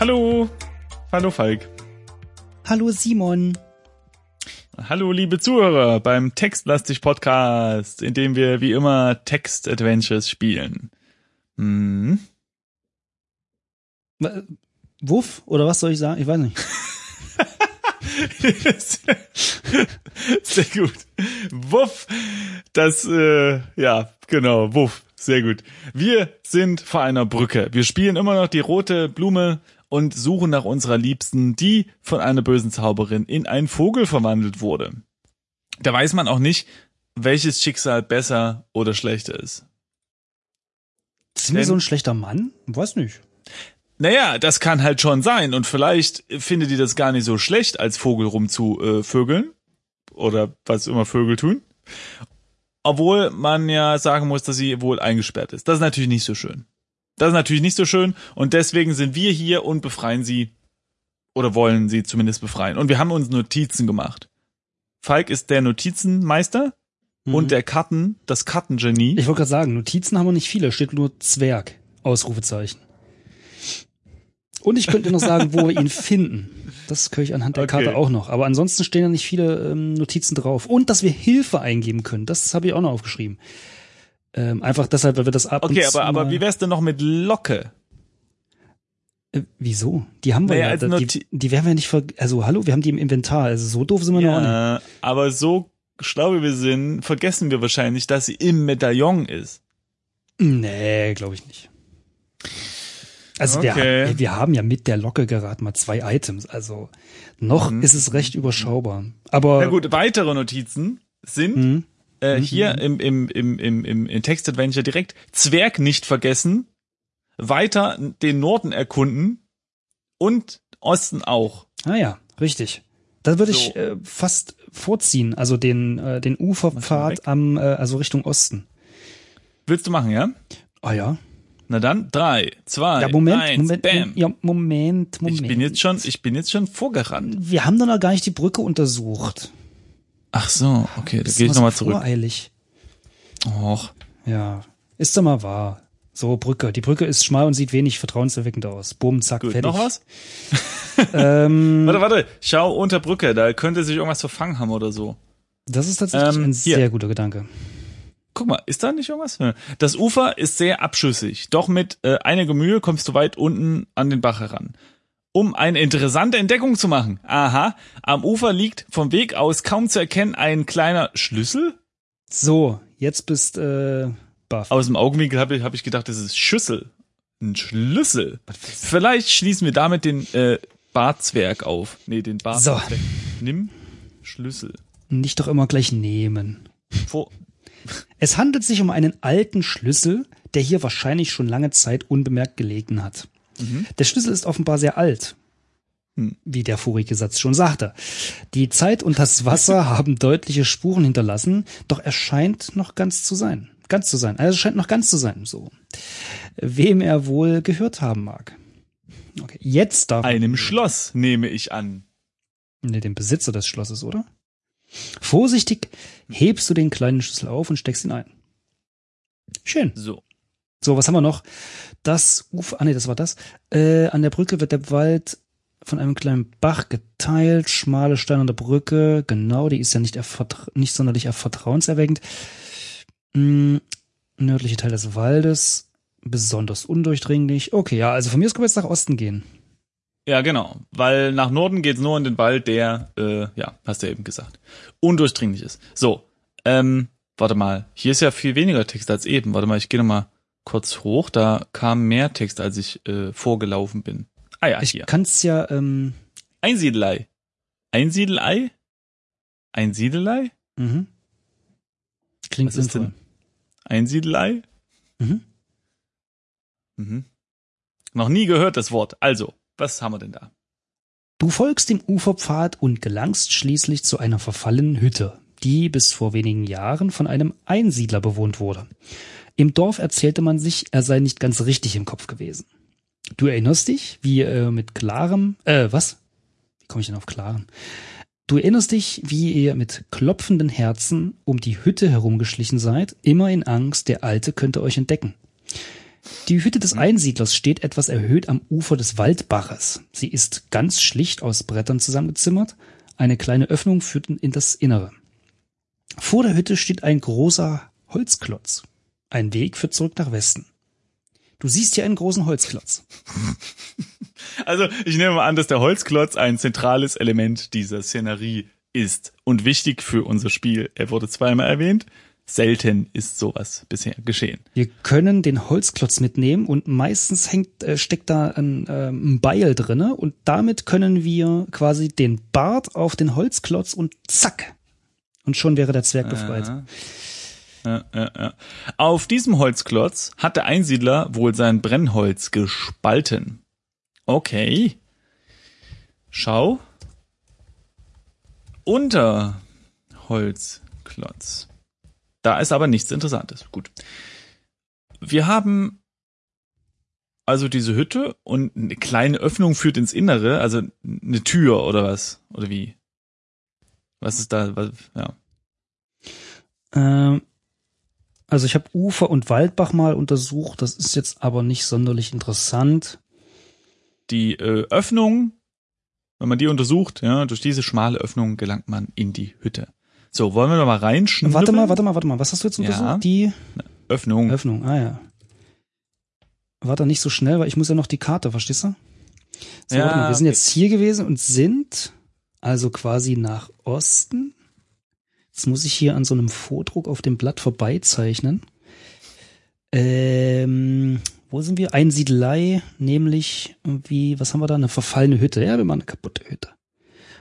Hallo. Hallo Falk. Hallo Simon. Hallo liebe Zuhörer beim Textlastig Podcast, in dem wir wie immer Text Adventures spielen. Hm. Wuff? Oder was soll ich sagen? Ich weiß nicht. Sehr gut. Wuff. Das, äh, ja, genau, Wuff. Sehr gut. Wir sind vor einer Brücke. Wir spielen immer noch die rote Blume und suchen nach unserer Liebsten, die von einer bösen Zauberin in einen Vogel verwandelt wurde. Da weiß man auch nicht, welches Schicksal besser oder schlechter ist. Sind wir so ein schlechter Mann? Weiß nicht. Naja, das kann halt schon sein. Und vielleicht findet die das gar nicht so schlecht, als Vogel rumzuvögeln. Äh. Oder was immer Vögel tun. Obwohl man ja sagen muss, dass sie wohl eingesperrt ist. Das ist natürlich nicht so schön. Das ist natürlich nicht so schön. Und deswegen sind wir hier und befreien sie. Oder wollen sie zumindest befreien. Und wir haben uns Notizen gemacht. Falk ist der Notizenmeister Mhm. und der Karten, das Kartengenie. Ich wollte gerade sagen, Notizen haben wir nicht viele, steht nur Zwerg. Ausrufezeichen. Und ich könnte noch sagen, wo wir ihn finden. Das könnte ich anhand der Okay. Karte auch noch. Aber ansonsten stehen da nicht viele ähm, Notizen drauf. Und dass wir Hilfe eingeben können. Das habe ich auch noch aufgeschrieben. Ähm, einfach deshalb, weil wir das ab Okay, und zu aber, aber wie wär's denn noch mit Locke? Äh, wieso? Die haben wir Naja, ja. als da- die, die werden wir nicht ver also hallo, wir haben die im Inventar. Also so doof sind wir noch auch nicht. Ja, aber so schlau wie wir sind, vergessen wir wahrscheinlich, dass sie im Medaillon ist. Nee, glaube ich nicht. Also Okay. wir, wir haben ja mit der Locke gerade mal zwei Items. Also noch Mhm. ist es recht überschaubar. Aber Na gut, weitere Notizen sind Mhm. Äh, hier im, im, im, im, im, im Text-Adventure direkt Zwerg nicht vergessen, weiter den Norden erkunden und Osten auch. Ah ja, richtig. Da würde ich So. äh, fast vorziehen, also den äh, den. Uferpfad am äh, also Richtung Osten. Willst du machen, ja? Ah ja. Na dann, drei, zwei, Ja, Moment, eins, Moment, bam. ja, Moment, Moment. Ich bin jetzt schon, ich bin jetzt schon vorgerannt. Wir haben doch noch gar nicht die Brücke untersucht. Ach so, okay, da gehe ich nochmal zurück. Voreilig. Och. Ja, ist doch mal wahr. So, Brücke. Die Brücke ist schmal und sieht wenig vertrauenserweckend aus. Bumm, zack, Gut, fertig. noch was? Ähm, Warte, warte, schau unter Brücke, da könnte sich irgendwas verfangen haben oder so. das ist tatsächlich Ähm, ein hier. sehr guter Gedanke. Guck mal, ist da nicht irgendwas? Ja. Das Ufer ist sehr abschüssig, doch mit äh, einiger Mühe kommst du weit unten an den Bach heran. Um eine interessante Entdeckung zu machen. Aha, am Ufer liegt vom Weg aus kaum zu erkennen ein kleiner Schlüssel. So, jetzt bist äh, baff. Aus dem Augenwinkel habe ich, hab ich gedacht, das ist Schüssel. Ein Schlüssel. Vielleicht schließen wir damit den äh, Barzwerg auf. Nee, den Barzwerg. Nimm Schlüssel. Nicht doch immer gleich nehmen. Vor Es handelt sich um einen alten Schlüssel, der hier wahrscheinlich schon lange Zeit unbemerkt gelegen hat. Der Schlüssel ist offenbar sehr alt. Hm. Wie der vorige Satz schon sagte. Die Zeit und das Wasser haben deutliche Spuren hinterlassen, doch er scheint noch ganz zu sein. Ganz zu sein. Also es scheint noch ganz zu sein, so. Wem er wohl gehört haben mag. Okay, jetzt darf einem Schloss, nehme ich an. Nee, dem Besitzer des Schlosses, oder? Vorsichtig hebst du den kleinen Schlüssel auf und steckst ihn ein. Schön. So. So, was haben wir noch? Das Ufer, ah nee, das war das. Äh, an der Brücke wird der Wald von einem kleinen Bach geteilt, schmale Steine an der Brücke, genau, die ist ja nicht, nicht sonderlich vertrauenserweckend. Mm, nördliche Teil des Waldes, besonders undurchdringlich. Okay, ja, also von mir aus können wir jetzt nach Osten gehen. Ja, genau. Weil nach Norden geht's nur in den Wald, der, äh, ja, hast du ja eben gesagt, undurchdringlich ist. So, ähm, warte mal. Hier ist ja viel weniger Text als eben. Warte mal, ich gehe noch mal kurz hoch. Da kam mehr Text, als ich äh, vorgelaufen bin. Ah ja, Ich hier. kann's ja, ähm, Einsiedelei. Einsiedelei? Einsiedelei? mhm. Klingt Was ist sinnvoll. denn? Einsiedelei? Mhm. Mhm. Noch nie gehört das Wort. Also, was haben wir denn da? Du folgst dem Uferpfad und gelangst schließlich zu einer verfallenen Hütte. die bis vor wenigen Jahren von einem Einsiedler bewohnt wurde. Im Dorf erzählte man sich, er sei nicht ganz richtig im Kopf gewesen. Du erinnerst dich, wie er mit klarem, äh, was? Wie komme ich denn auf klaren? Du erinnerst dich, wie ihr mit klopfenden Herzen um die Hütte herumgeschlichen seid, immer in Angst, der Alte könnte euch entdecken. Die Hütte des Einsiedlers steht etwas erhöht am Ufer des Waldbaches. Sie ist ganz schlicht aus Brettern zusammengezimmert. Eine kleine Öffnung führt in das Innere. Vor der Hütte steht ein großer Holzklotz. Ein Weg führt zurück nach Westen. Du siehst hier einen großen Holzklotz. Also ich nehme mal an, dass der Holzklotz ein zentrales Element dieser Szenerie ist und wichtig für unser Spiel. Er wurde zweimal erwähnt. Selten ist sowas bisher geschehen. Wir können den Holzklotz mitnehmen und meistens hängt, äh, steckt da ein, ähm, ein Beil drinne und damit können wir quasi den Bart auf den Holzklotz und zack. Und schon wäre der Zwerg befreit. Aha. Auf diesem Holzklotz hat der Einsiedler wohl sein Brennholz gespalten. Okay. Schau. Unter Holzklotz. Da ist aber nichts Interessantes. Gut. Wir haben also diese Hütte und eine kleine Öffnung führt ins Innere, also eine Tür oder was? Oder wie? Was ist da? Was, ja. Ähm, also ich habe Ufer und Waldbach mal untersucht, das ist jetzt aber nicht sonderlich interessant. die äh, Öffnung, wenn man die untersucht, ja, durch diese schmale Öffnung gelangt man in die Hütte. So, wollen wir noch mal reinschnuppern? Warte mal, warte mal, warte mal, was hast du jetzt Ja. untersucht? Die Öffnung. Öffnung, ah ja. Warte nicht so schnell, weil ich muss ja noch die Karte, verstehst du? So, Ja, warte mal, wir sind okay. jetzt hier gewesen und sind also quasi nach Osten. Jetzt muss ich hier an so einem Vordruck auf dem Blatt vorbeizeichnen. Ähm, wo sind wir? Einsiedelei, nämlich irgendwie, was haben wir da? Eine verfallene Hütte. Ja, wir machen eine kaputte Hütte.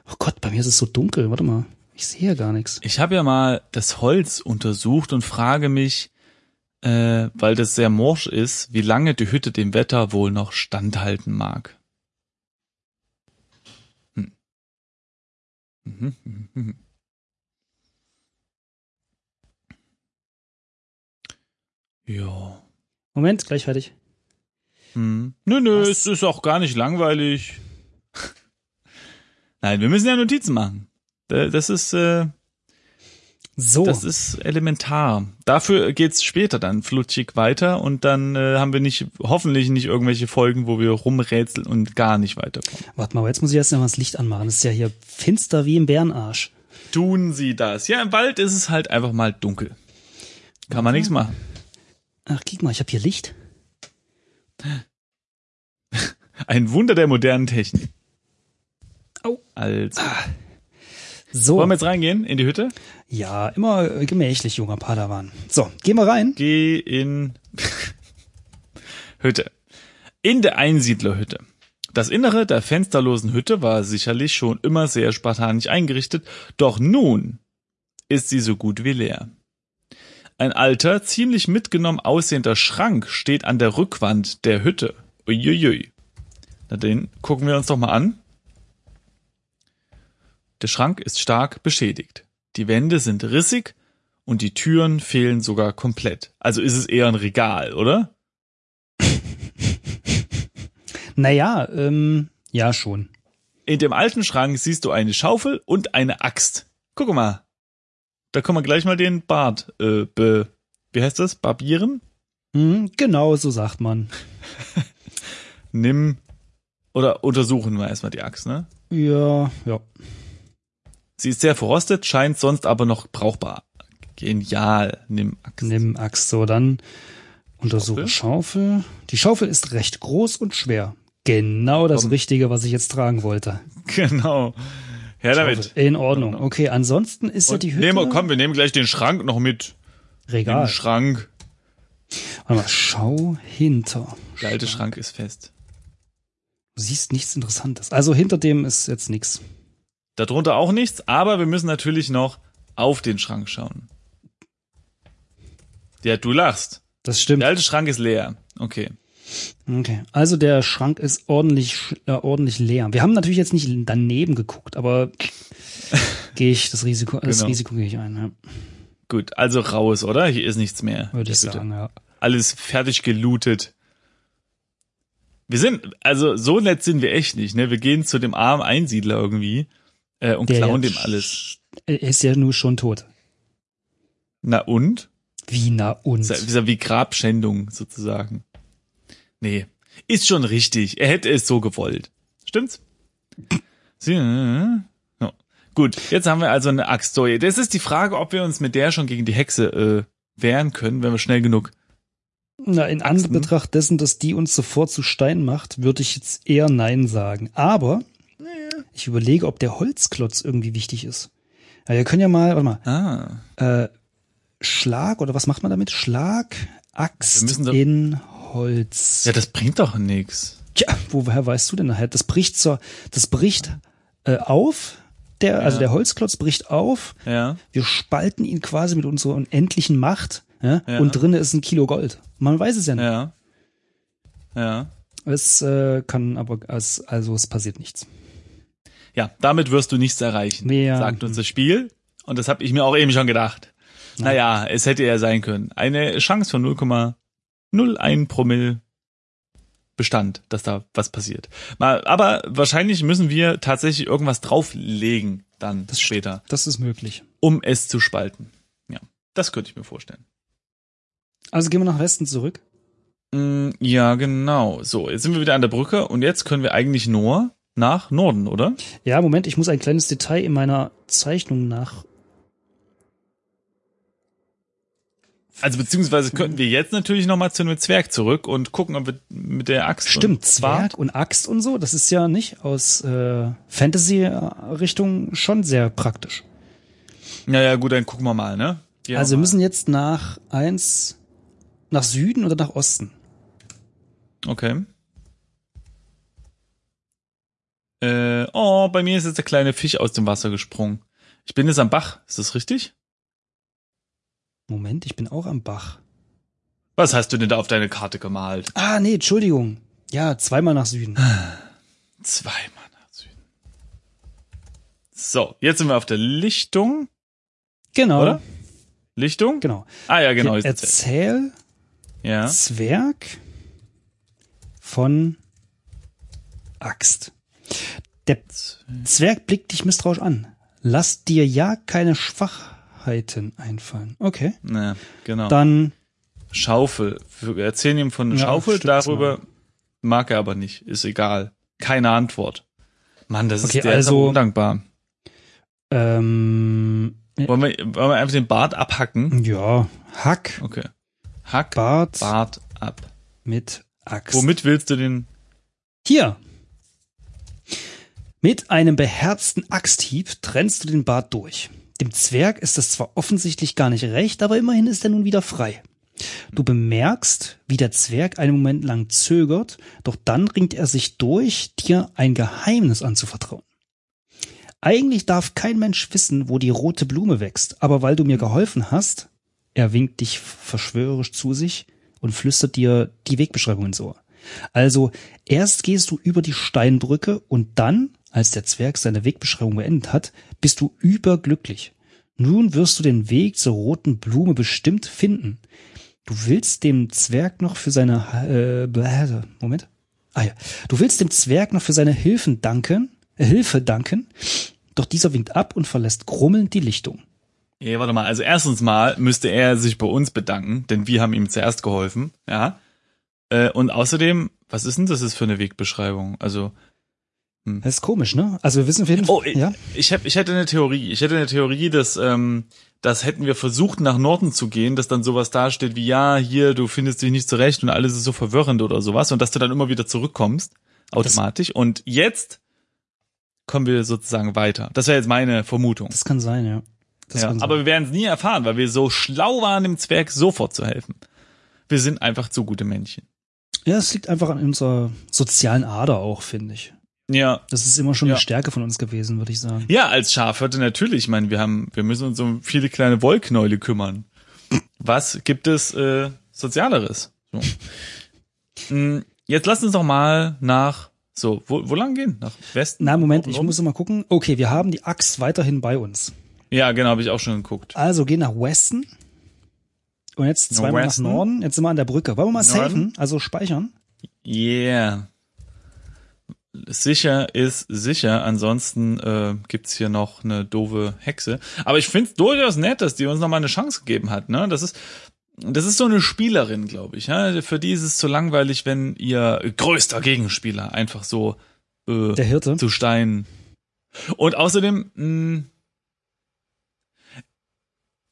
Oh Gott, bei mir ist es so dunkel. Warte mal. Ich sehe ja gar nichts. Ich habe ja mal das Holz untersucht und frage mich, äh, weil das sehr morsch ist, wie lange die Hütte dem Wetter wohl noch standhalten mag. Hm. Mhm, mhm, Ja. Moment, gleich fertig. Hm. Nö, nö, Was? es ist auch gar nicht langweilig. Nein, wir müssen ja Notizen machen. Da- Das ist, äh, So. das ist elementar. Dafür geht's später dann flutschig weiter und dann äh, haben wir nicht, hoffentlich nicht irgendwelche Folgen, wo wir rumrätseln und gar nicht weiterkommen. Warte mal, jetzt muss ich erst mal das Licht anmachen. Das ist ja hier finster wie im Bärenarsch. Tun Sie das. Ja, im Wald ist es halt einfach mal dunkel. Kann man nichts machen. Ach, guck mal, ich habe hier Licht. Ein Wunder der modernen Technik. Au. Also, So. wollen wir jetzt reingehen in die Hütte? ja, immer äh, gemächlich, junger Padawan. So, gehen wir rein. Geh in Hütte. In der Einsiedlerhütte. Das Innere der fensterlosen Hütte war sicherlich schon immer sehr spartanisch eingerichtet, doch nun ist sie so gut wie leer. Ein alter, ziemlich mitgenommen aussehender Schrank steht an der Rückwand der Hütte. Uiuiui. Na den gucken wir uns doch mal an. Der Schrank ist stark beschädigt. Die Wände sind rissig und die Türen fehlen sogar komplett. Also ist es eher ein Regal, oder? Naja, ähm, ja schon. In dem alten Schrank siehst du eine Schaufel und eine Axt. Guck mal. Da kann man gleich mal den Bart, äh, be, wie heißt das? Barbieren? Hm, genau, so sagt man. Nimm, oder untersuchen wir erstmal die Axt, ne? Ja, ja. Sie ist sehr verrostet, scheint sonst aber noch brauchbar. Genial. Nimm Axt. Nimm Axt. So, dann untersuche Schaufel. Die Schaufel ist recht groß und schwer. Genau das Komm. Richtige, was ich jetzt tragen wollte. Genau. Her damit. In Ordnung. Okay, ansonsten ist ja Und die Hütte nehmen, wir- komm, wir nehmen gleich den Schrank noch mit. Den Regal. Schrank. Warte mal, schau hinter. Der alte Schrank ist fest. Du siehst nichts Interessantes. Also hinter dem ist jetzt nichts. Darunter auch nichts, aber wir müssen natürlich noch auf den Schrank schauen. Ja, du lachst. Das stimmt. Der alte Schrank ist leer. Okay. Okay. Also der Schrank ist ordentlich, äh, ordentlich leer. Wir haben natürlich jetzt nicht daneben geguckt, aber gehe ich das Risiko, das Genau. Risiko gehe ich ein, ja, Gut, also raus, oder? Hier ist nichts mehr. würde ich Bitte. sagen, ja. Alles fertig gelootet. Wir sind, also so nett sind wir echt nicht, ne? Wir gehen zu dem armen Einsiedler irgendwie äh, und Der klauen ja dem alles. Er ist ja nur schon tot. Na und? Wie na und? Das ja wie Grabschändung sozusagen. Nee, ist schon richtig. Er hätte es so gewollt. Stimmt's? Sie, äh, ja. Gut, jetzt haben wir also eine Axt. So, das ist die Frage, ob wir uns mit der schon gegen die Hexe äh, wehren können, wenn wir schnell genug. Na, in Anbetracht dessen, dass die uns sofort zu Stein macht, würde ich jetzt eher Nein sagen. Aber ich überlege, ob der Holzklotz irgendwie wichtig ist. Ja, wir können ja mal, warte mal, Ah, äh, Schlag oder was macht man damit? Schlag, Axt in Holz. ja, das bringt doch nix. Tja, woher weißt du denn nachher? Das bricht zur, das bricht äh, auf. Der, also Ja. der Holzklotz bricht auf. Ja, Wir spalten ihn quasi mit unserer unendlichen Macht. Ja? Ja. Und drinnen ist ein Kilo Gold. Man weiß es ja nicht. ja, ja. Es äh, kann aber, es, also es passiert nichts. Ja, damit wirst du nichts erreichen, Ja. sagt uns das Spiel. Und das habe ich mir auch eben schon gedacht. Naja, es hätte ja sein können. Eine Chance von 0,01 Promille bestand, dass da was passiert. Mal, aber wahrscheinlich müssen wir tatsächlich irgendwas drauflegen dann Das später, Das ist möglich. um es zu spalten. Ja, das könnte ich mir vorstellen. Also gehen wir nach Westen zurück. Mm, Ja, genau. So, jetzt sind wir wieder an der Brücke und jetzt können wir eigentlich nur nach Norden, oder? Ja, Moment, ich muss ein kleines Detail in meiner Zeichnung nach. Also beziehungsweise könnten wir jetzt natürlich nochmal zu einem Zwerg zurück und gucken, ob wir mit der Axt. Stimmt, Zwerg und Axt und so, das ist ja nicht aus äh, Fantasy-Richtung schon sehr praktisch. Ja, ja, gut, dann gucken wir mal, ne? Gehen also wir mal. müssen jetzt nach eins, nach Süden oder nach Osten? Okay. Äh, oh, bei mir ist jetzt der kleine Fisch aus dem Wasser gesprungen. Ich bin jetzt am Bach, ist das richtig? Moment, ich bin auch am Bach. Was hast du denn da auf deine Karte gemalt? Ah, nee, Entschuldigung. Ja, zweimal nach Süden. Zweimal nach Süden. So, jetzt sind wir auf der Lichtung, Genau. oder? Lichtung? Genau. Ah ja, genau. Erzähl Ja. Zwerg von Axt. Der Zwerg blickt dich misstrauisch an. Lass dir ja keine Schwachheiten einfallen. Okay. Ja, genau. Dann, Schaufel. Wir erzählen ihm von Ja, Schaufel, darüber mag er aber nicht. Ist egal. Keine Antwort. Mann, das Okay, ist der also- undankbar. ähm, Wollen wir, wollen wir einfach den Bart abhacken? ja, Hack, Okay. Hack Bart Bart ab. mit Axt. Womit willst du den? Hier. Mit einem beherzten Axthieb trennst du den Bart durch. Dem Zwerg ist das zwar offensichtlich gar nicht recht, aber immerhin ist er nun wieder frei. Du bemerkst, wie der Zwerg einen Moment lang zögert, doch dann ringt er sich durch, dir ein Geheimnis anzuvertrauen. Eigentlich darf kein Mensch wissen, wo die rote Blume wächst, aber weil du mir geholfen hast, er winkt dich verschwörerisch zu sich und flüstert dir die Wegbeschreibung ins Ohr. Also erst gehst du über die Steinbrücke und dann, als der Zwerg seine Wegbeschreibung beendet hat, bist du überglücklich. Nun wirst du den Weg zur roten Blume bestimmt finden. Du willst dem Zwerg noch für seine äh, bläh, Moment. Ah ja, du willst dem Zwerg noch für seine Hilfen danken, äh, Hilfe danken, doch dieser winkt ab und verlässt grummelnd die Lichtung. Ja, warte mal. Also erstens mal müsste er sich bei uns bedanken, denn wir haben ihm zuerst geholfen. Ja. Äh, und außerdem, was ist denn das ist für eine Wegbeschreibung? Also Das ist komisch, ne? Also wir wissen auf jeden Oh, Fall, ich, ja. ich, hab, ich hätte eine Theorie. Ich hätte eine Theorie, dass, ähm, dass hätten wir versucht, nach Norden zu gehen, dass dann sowas dasteht wie, ja, hier, du findest dich nicht zurecht und alles ist so verwirrend oder sowas und dass du dann immer wieder zurückkommst, automatisch. und jetzt kommen wir sozusagen weiter. Das wäre jetzt meine Vermutung. Das kann sein, ja. Das Ja, sein. aber wir werden es nie erfahren, weil wir so schlau waren, dem Zwerg sofort zu helfen. Wir sind einfach zu gute Männchen. Ja, es liegt einfach an unserer sozialen Ader auch, finde ich. Ja, Das ist immer schon Ja. eine Stärke von uns gewesen, würde ich sagen. Ja, als Schafhirte natürlich. Ich meine, wir haben, wir müssen uns um viele kleine Wollknäule kümmern. Was gibt es äh, Sozialeres? So. Mm, Jetzt lass uns doch mal nach So, wo, wo lang gehen? Nach Westen? Na, Moment, ich muss noch mal gucken. Okay, wir haben die Axt weiterhin bei uns. Ja, genau, habe ich auch schon geguckt. Also gehen nach Westen. Und jetzt zweimal Westen. nach Norden. Jetzt sind wir an der Brücke. Wollen wir mal Norden. safen? Also speichern? Yeah. Sicher ist sicher, ansonsten äh, gibt's hier noch eine doofe Hexe. Aber ich find's durchaus nett, dass die uns nochmal eine Chance gegeben hat. Ne? Das ist das ist so eine Spielerin, glaube ich. Ja? Für die ist es zu langweilig, wenn ihr größter Gegenspieler einfach so äh, Der Hirte. zu Stein. Und außerdem, mh,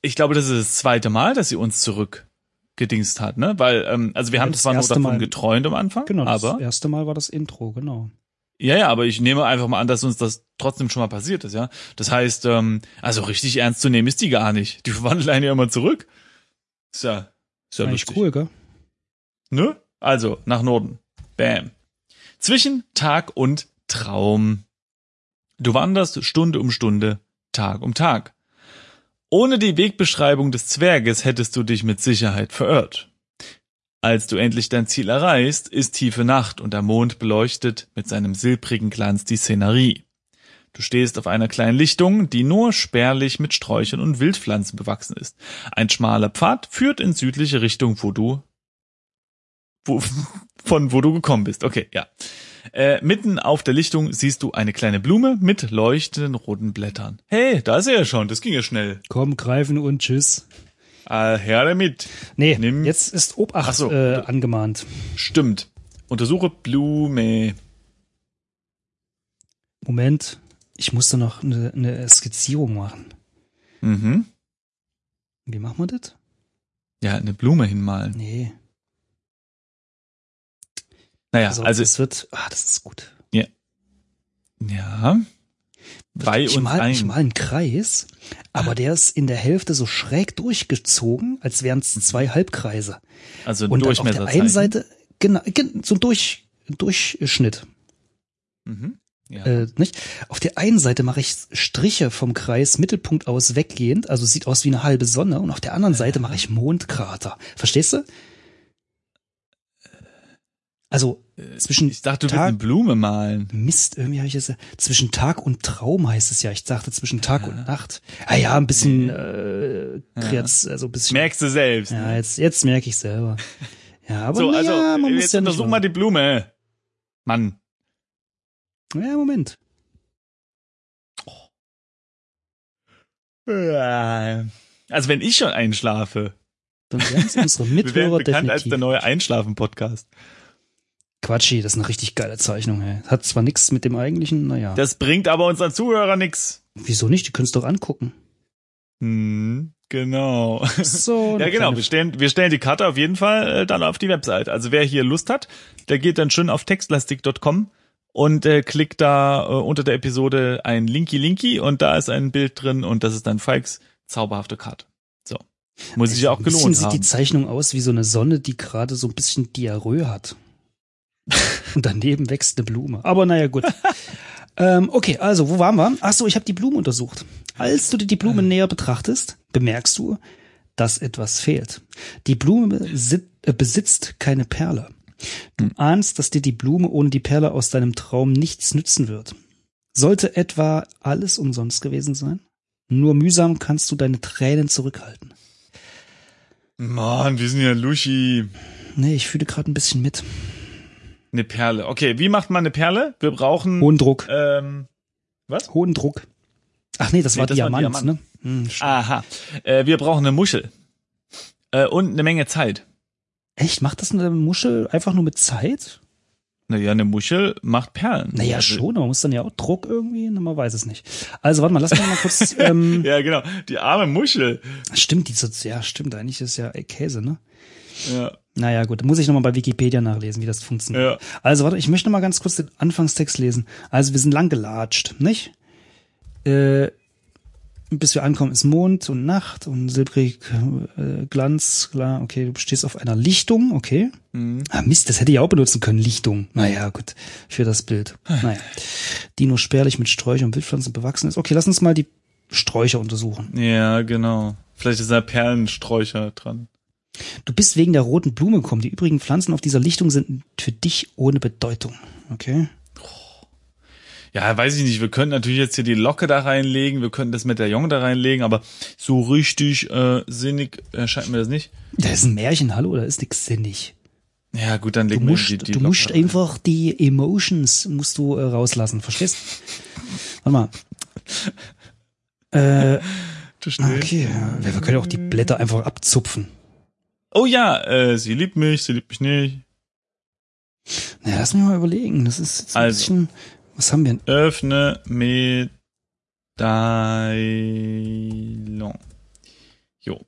ich glaube, das ist das zweite Mal, dass sie uns zurückgedingst hat, ne? Weil, ähm, also wir Ja, haben das zwar nur davon Mal- geträumt am Anfang, Genau, das aber erste Mal war das Intro, genau. Ja, ja, aber ich nehme einfach mal an, dass uns das trotzdem schon mal passiert ist, ja. Das heißt, ähm, also richtig ernst zu nehmen ist die gar nicht. Die verwandelt einen ja immer zurück. Ist ja, ist ja lustig. cool, gell? Ne? Also, nach Norden. Bam. Zwischen Tag und Traum. Du wanderst Stunde um Stunde, Tag um Tag. Ohne die Wegbeschreibung des Zwerges hättest du dich mit Sicherheit verirrt. Als du endlich dein Ziel erreichst, ist tiefe Nacht und der Mond beleuchtet mit seinem silbrigen Glanz die Szenerie. Du stehst auf einer kleinen Lichtung, die nur spärlich mit Sträuchern und Wildpflanzen bewachsen ist. Ein schmaler Pfad führt in südliche Richtung, wo du wo, von wo du gekommen bist. Okay, ja. Äh, mitten auf der Lichtung siehst du eine kleine Blume mit leuchtenden roten Blättern. Hey, da ist er ja schon. Das ging ja schnell. Komm, greifen und tschüss. Äh, her damit. Nee, Nimm- jetzt ist Obacht Ach so. äh, angemahnt. Stimmt. Untersuche Blume. Moment, ich musste noch eine, eine Skizzierung machen. Mhm. Wie machen wir das? Ja, eine Blume hinmalen. Nee. Naja, Also, also, es wird, ah, das ist gut. ja. Bei ich uns mal, ich ein. mal einen Kreis, aber der ist in der Hälfte so schräg durchgezogen, als wären es zwei Halbkreise. Also ein Und dann auf Durchmesser. der einen Seite, genau, gen- so ein Durch, Durchschnitt. Mhm. Ja. Äh, nicht? Auf der einen Seite mache ich Striche vom Kreis Mittelpunkt aus weggehend, also sieht aus wie eine halbe Sonne, und auf der anderen Seite mache ich Mondkrater. Verstehst du? Also zwischen Äh, ich dachte, du willst Tag- eine Blume malen. Mist, irgendwie habe ich das. Zwischen Tag und Traum heißt es ja. Ich dachte zwischen Tag und Nacht. Ah ja, ein bisschen äh, kreaz, also ein bisschen. Merkst du selbst. ja, jetzt jetzt merke ich selber. Ja, aber so, also, ja, man muss ja nicht. untersuch mal die Blume. Mann. ja, Moment. Also wenn ich schon einschlafe. Dann werden es unsere Wir werden Mithörer bekannt als definitiv. der neue Einschlafen-Podcast. Quatschi, das ist eine richtig geile Zeichnung. Ey. Hat zwar nichts mit dem eigentlichen, naja. Das bringt aber unseren Zuhörer nix. Wieso nicht? Die können es doch angucken. Hm, genau. So. Ja, genau. Wir stellen, wir stellen die Karte auf jeden Fall äh, dann auf die Website. Also wer hier Lust hat, der geht dann schön auf textlastik.com und äh, klickt da äh, unter der Episode ein Linky Linky und da ist ein Bild drin und das ist dann Falks zauberhafte Karte. So. Muss sich ja auch Ein bisschen gelohnt sieht haben. die Zeichnung aus wie so eine Sonne, die gerade so ein bisschen Diarrhoe hat. Und daneben wächst eine Blume. Aber naja, gut. ähm, okay, also, wo waren wir? Ach so, ich habe die Blume untersucht. Als du dir die Blume näher betrachtest, bemerkst du, dass etwas fehlt. Die Blume äh, besitzt keine Perle. Du ahnst, dass dir die Blume ohne die Perle aus deinem Traum nichts nützen wird. Sollte etwa alles umsonst gewesen sein? Nur mühsam kannst du deine Tränen zurückhalten. Mann, wir sind ja Luschi. Nee, ich fühle gerade ein bisschen mit. Eine Perle. Okay, wie macht man eine Perle? Wir brauchen Hohen Druck. ähm, was? Hohen Druck. Ach nee, das Nee, war das war Diamant, Diamant. ne? Hm, Aha. Äh, wir brauchen eine Muschel. Äh, und eine Menge Zeit. Echt? Macht das eine Muschel einfach nur mit Zeit? Naja, eine Muschel macht Perlen. Naja, Also- schon, aber man muss dann ja auch Druck irgendwie, na, man weiß es nicht. Also warte mal, lass mich mal kurz, ähm, Ja, genau. Die arme Muschel. stimmt, die so, ja, stimmt, eigentlich ist ja äh, Käse, ne? Ja. Naja, gut, muss ich nochmal bei Wikipedia nachlesen, wie das funktioniert. Ja. Also warte, ich möchte noch mal ganz kurz den Anfangstext lesen. Also wir sind lang gelatscht, nicht? Äh, bis wir ankommen ist Mond und Nacht und silbrig äh, Glanz, klar, okay, du stehst auf einer Lichtung, okay. Mhm. Ah, Mist, das hätte ich auch benutzen können, Lichtung. Naja, gut, für das Bild. Naja. Die nur spärlich mit Sträuchern und Wildpflanzen bewachsen ist. Okay, lass uns mal die Sträucher untersuchen. Ja, genau. Vielleicht ist da Perlensträucher dran. Du bist wegen der roten Blume gekommen. Die übrigen Pflanzen auf dieser Lichtung sind für dich ohne Bedeutung. Okay? Ja, weiß ich nicht. Wir könnten natürlich jetzt hier die Locke da reinlegen, wir könnten das Medaillon da reinlegen, aber so richtig äh, sinnig erscheint mir das nicht. Das ist ein Märchen, hallo, da ist nix sinnig. Ja, gut, dann legen wir musst, die, die du Locke musst rein. einfach die Emotions musst du äh, rauslassen, verstehst? Warte mal. Äh, okay, ja, wir können auch die Blätter einfach abzupfen. Oh ja, äh, sie liebt mich, sie liebt mich nicht. Na, lass mich mal überlegen. Das ist jetzt ein Also. bisschen. Was haben wir denn? Öffne Medaillon. Jo.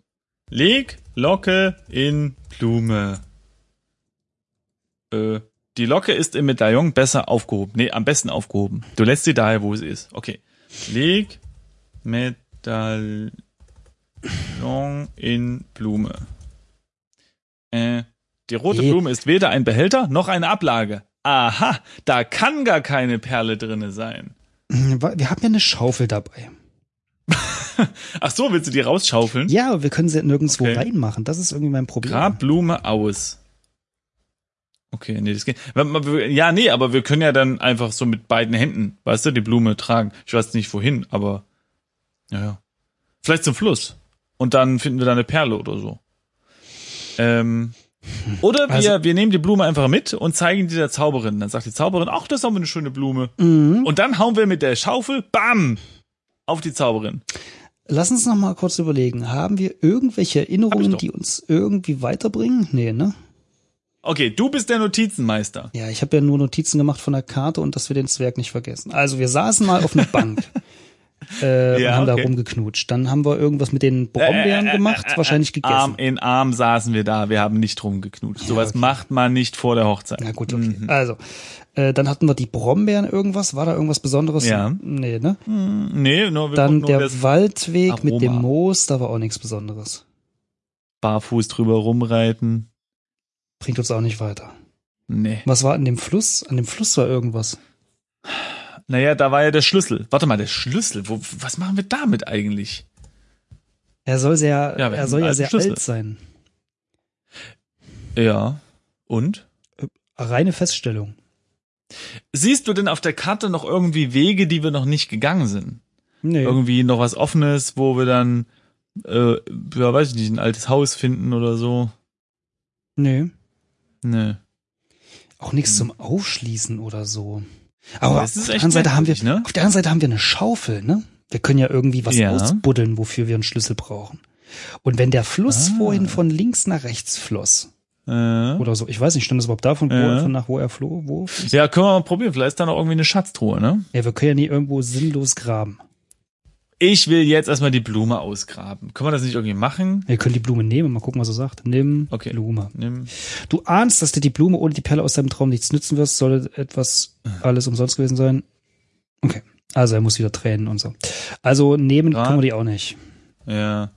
Leg Locke in Blume. Äh, die Locke ist im Medaillon besser aufgehoben. Nee, am besten aufgehoben. Du lässt sie daher, wo sie ist. Okay. Leg Medaillon in Blume. Die rote. Blume ist weder ein Behälter noch eine Ablage. Aha, da kann gar keine Perle drinne sein. Hm, Wir haben ja eine Schaufel dabei. Ach so, willst du die rausschaufeln? Ja, aber wir können sie nirgendwo Okay. reinmachen. Das ist irgendwie mein Problem. Grabblume aus. Okay, nee, das geht. Ja, nee, aber wir können ja dann einfach so mit beiden Händen, weißt du, die Blume tragen. Ich weiß nicht wohin, aber ja, ja. Vielleicht zum Fluss. Und dann finden wir da eine Perle oder so. Ähm, oder wir, Also- wir nehmen die Blume einfach mit und zeigen die der Zauberin. Dann sagt die Zauberin, ach, das haben wir eine schöne Blume. Mhm. Und dann hauen wir mit der Schaufel, bam, auf die Zauberin. Lass uns noch mal kurz überlegen. Haben wir irgendwelche Erinnerungen, die uns irgendwie weiterbringen? Nee, ne? Okay, du bist der Notizenmeister. Ja, ich habe ja nur Notizen gemacht von der Karte und dass wir den Zwerg nicht vergessen. Also wir saßen mal auf einer Bank äh, Ja, haben da okay. rumgeknutscht. Dann haben wir irgendwas mit den Brombeeren Äh, äh, äh, gemacht, äh, äh, wahrscheinlich gegessen. Arm in Arm saßen wir da, wir haben nicht rumgeknutscht. Sowas okay. macht man nicht vor der Hochzeit. Na gut, okay. Mhm. Also, äh, dann hatten wir die Brombeeren irgendwas. War da irgendwas Besonderes? Ja. Nee, ne? Hm, Nee, nur wir Dann nur der Waldweg mit dem Aroma. Moos, da war auch nichts Besonderes. barfuß drüber rumreiten. Bringt uns auch nicht weiter. Nee. Was war an dem Fluss? An dem Fluss war irgendwas. Naja, da war ja der Schlüssel. Warte mal, der Schlüssel. Wo, was machen wir damit eigentlich? Er soll sehr, Ja, er soll ja sehr Schlüssel. alt sein. Ja. Und? Reine Feststellung. Siehst du denn auf der Karte noch irgendwie Wege, die wir noch nicht gegangen sind? Nee. Irgendwie noch was Offenes, wo wir dann, äh, ja, weiß ich nicht, ein altes Haus finden oder so? Nee. Nee. Auch nichts zum Aufschließen oder so. Aber auf der anderen Seite haben wir, ne? auf der anderen Seite haben wir eine Schaufel, ne? Wir können ja irgendwie was Ja. ausbuddeln, wofür wir einen Schlüssel brauchen. Und wenn der Fluss Ah. vorhin von links nach rechts floss Äh, oder so, ich weiß nicht, stand das überhaupt davon, wo, Ja. von nach wo er floh, wo? ja, können wir mal probieren. Vielleicht ist da noch irgendwie eine Schatztruhe, ne? Ja, wir können ja nie irgendwo sinnlos graben. Ich will jetzt erstmal die Blume ausgraben. Können wir das nicht irgendwie machen? Wir können die Blume nehmen, mal gucken, was er sagt. Nimm Okay. Blume. Nimm. Du ahnst, dass dir die Blume ohne die Perle aus deinem Traum nichts nützen wirst, soll etwas alles umsonst gewesen sein. Okay. Also er muss wieder tränen und so. Also nehmen Ja. können wir die auch nicht. Ja.